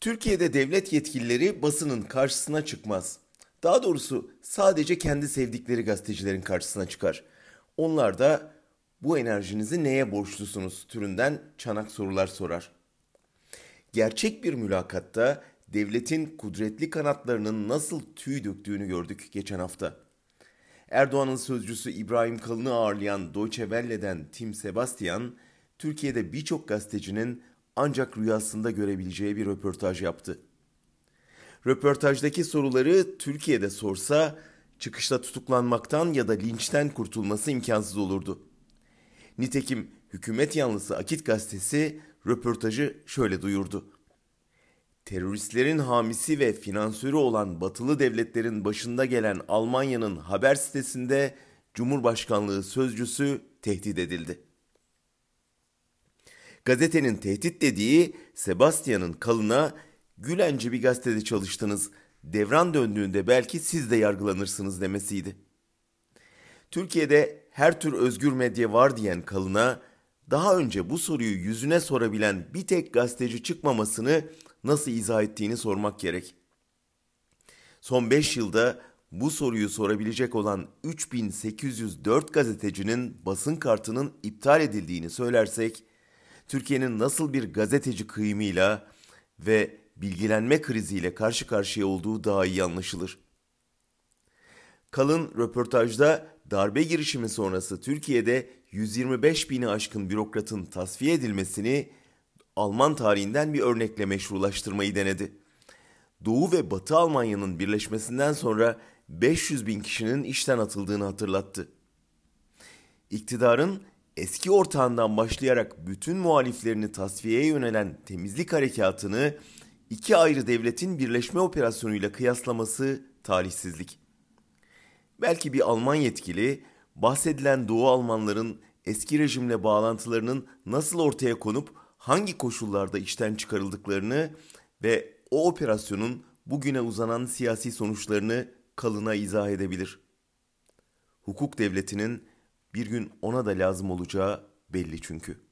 Türkiye'de devlet yetkilileri basının karşısına çıkmaz. Daha doğrusu sadece kendi sevdikleri gazetecilerin karşısına çıkar. Onlar da bu enerjinizi neye borçlusunuz türünden çanak sorular sorar. Gerçek bir mülakatta devletin kudretli kanatlarının nasıl tüy döktüğünü gördük geçen hafta. Erdoğan'ın sözcüsü İbrahim Kalın'ı ağırlayan Deutsche Welle'den Tim Sebastian, Türkiye'de birçok gazetecinin ancak rüyasında görebileceği bir röportaj yaptı. Röportajdaki soruları Türkiye'de sorsa çıkışta tutuklanmaktan ya da linçten kurtulması imkansız olurdu. Nitekim hükümet yanlısı Akit gazetesi röportajı şöyle duyurdu. Teröristlerin hamisi ve finansörü olan batılı devletlerin başında gelen Almanya'nın haber sitesinde Cumhurbaşkanlığı sözcüsü tehdit edildi. Gazetenin tehdit dediği Sebastian'ın kalına Gülenci bir gazetede çalıştınız. Devran döndüğünde belki siz de yargılanırsınız demesiydi. Türkiye'de her tür özgür medya var diyen kalına daha önce bu soruyu yüzüne sorabilen bir tek gazeteci çıkmamasını nasıl izah ettiğini sormak gerek. Son 5 yılda bu soruyu sorabilecek olan 3804 gazetecinin basın kartının iptal edildiğini söylersek, Türkiye'nin nasıl bir gazeteci kıyımıyla ve bilgilenme kriziyle karşı karşıya olduğu daha iyi anlaşılır. Kalın röportajda darbe girişimi sonrası Türkiye'de 125 bini aşkın bürokratın tasfiye edilmesini Alman tarihinden bir örnekle meşrulaştırmayı denedi. Doğu ve Batı Almanya'nın birleşmesinden sonra 500 bin kişinin işten atıldığını hatırlattı. İktidarın eski ortağından başlayarak bütün muhaliflerini tasfiyeye yönelen temizlik harekatını iki ayrı devletin birleşme operasyonuyla kıyaslaması talihsizlik. Belki bir Alman yetkili bahsedilen Doğu Almanların eski rejimle bağlantılarının nasıl ortaya konup hangi koşullarda işten çıkarıldıklarını ve o operasyonun bugüne uzanan siyasi sonuçlarını kalına izah edebilir. Hukuk devletinin bir gün ona da lazım olacağı belli çünkü.''